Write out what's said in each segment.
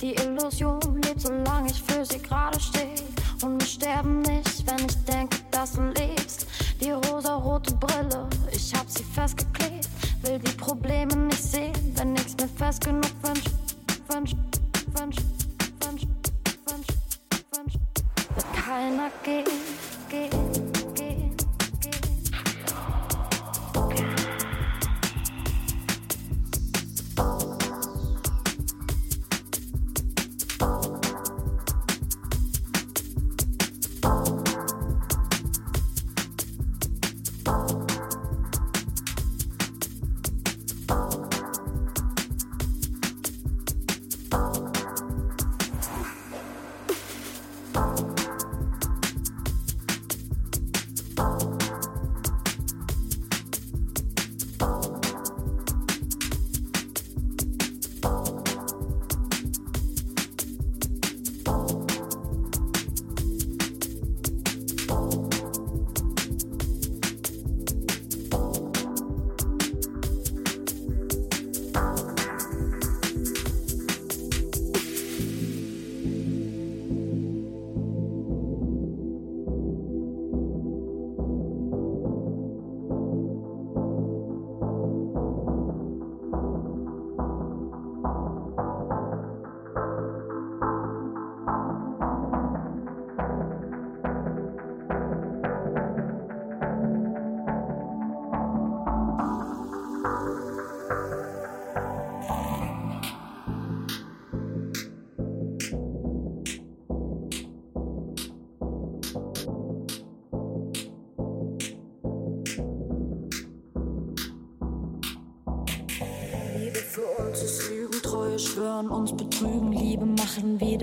Die Illusion lebt, solange ich für sie gerade stehe. Und wir sterben nicht, wenn ich denke, dass du lebst.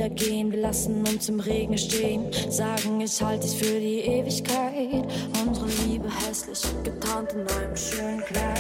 Wieder gehen. Wir lassen uns im Regen stehen, sagen, ich halte dich für die Ewigkeit. Unsere Liebe hässlich, getarnt in einem schönen Kleid.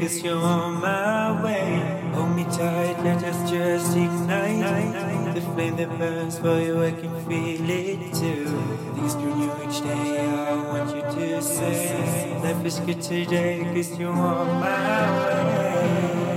Cause you're on my way. Hold me tight, let us just ignite. The flame that burns for you, I can feel it too. Things turn you each day, I want you to say. Life is good today cause you're on my way.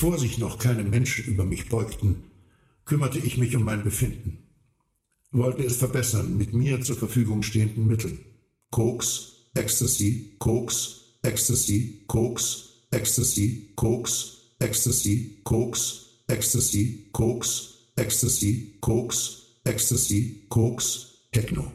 Bevor sich noch keine Menschen über mich beugten, kümmerte ich mich um mein Befinden, wollte es verbessern mit mir zur Verfügung stehenden Mitteln. Koks, Ecstasy, Koks, Ecstasy, Koks, Ecstasy, Koks, Ecstasy, Koks, Ecstasy, Koks, Ecstasy, Koks, Ecstasy, Koks, Techno.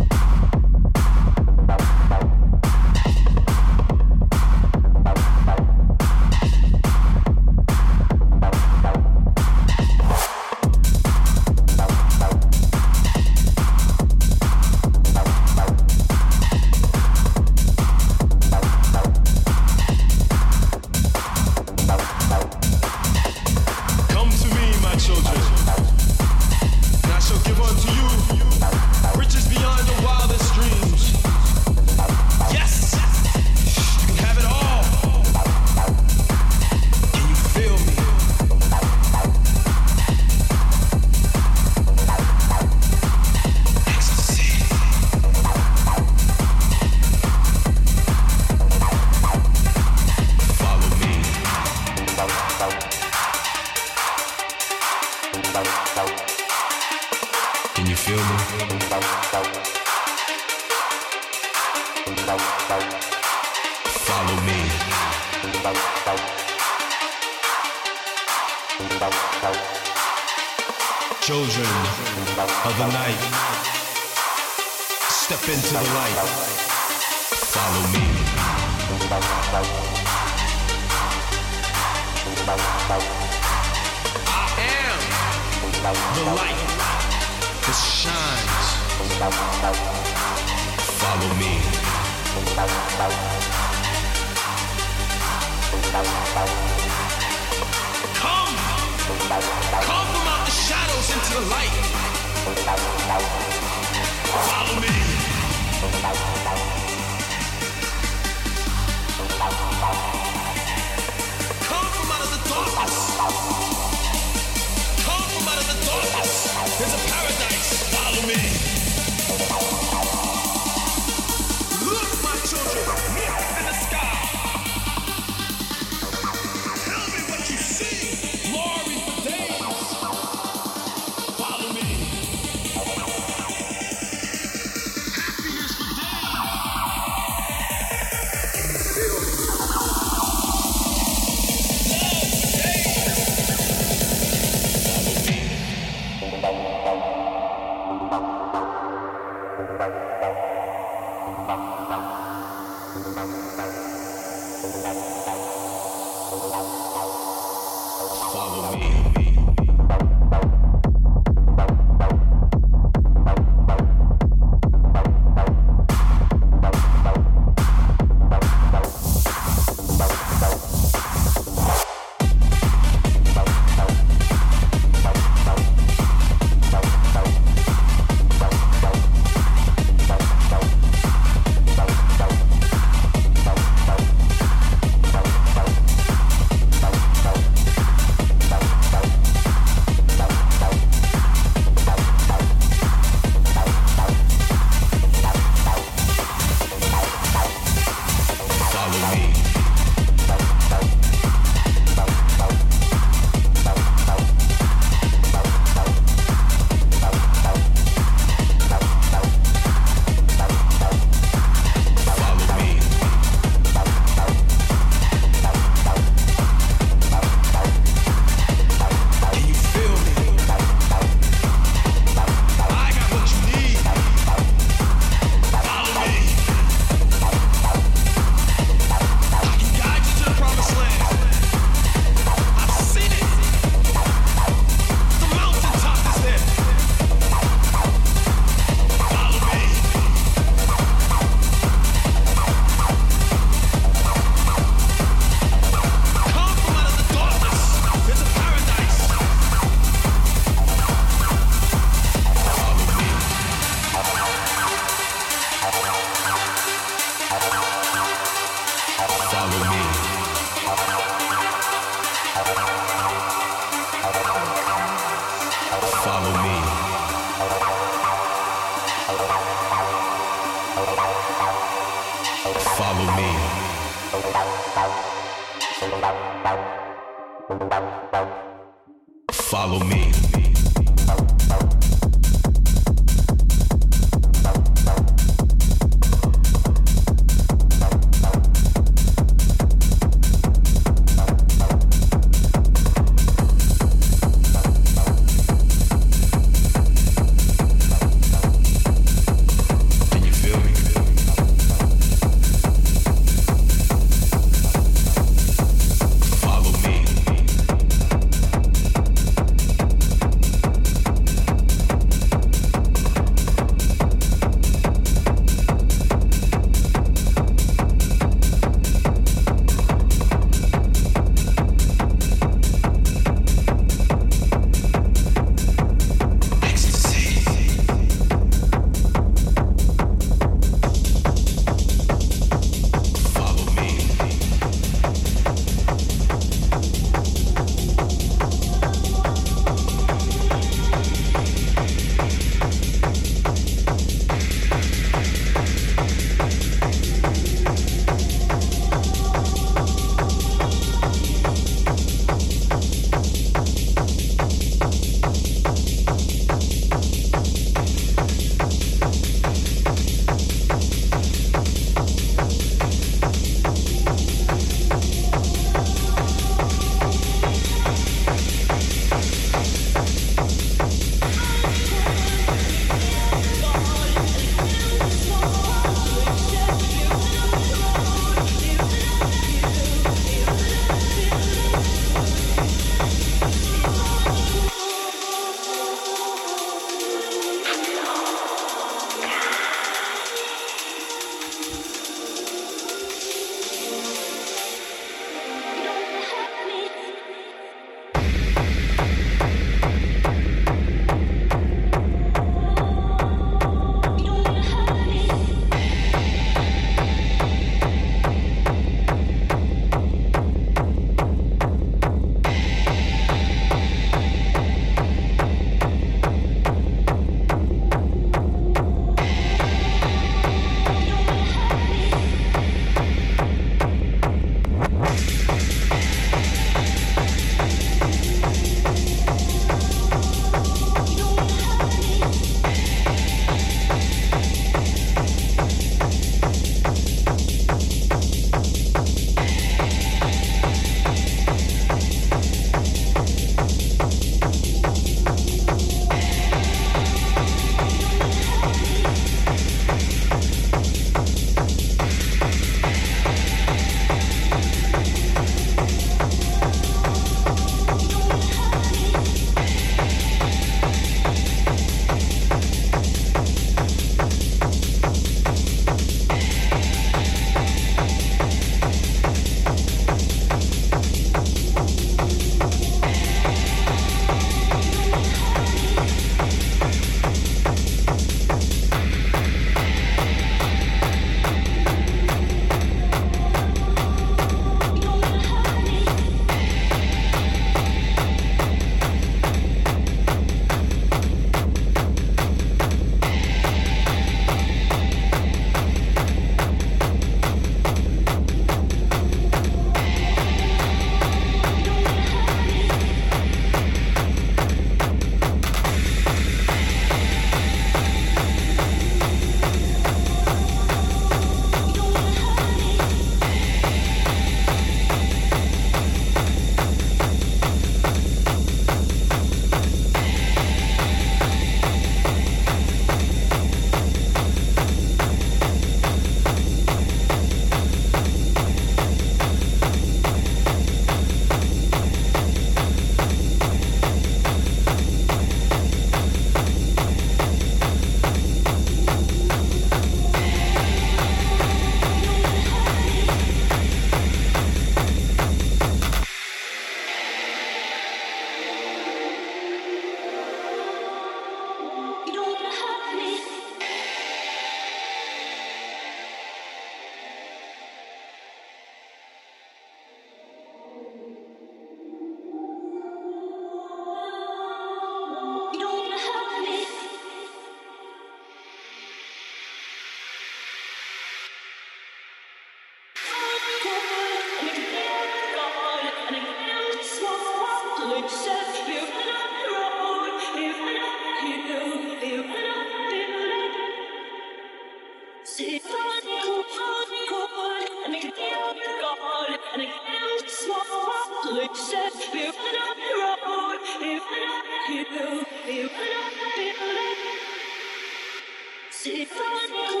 She falling.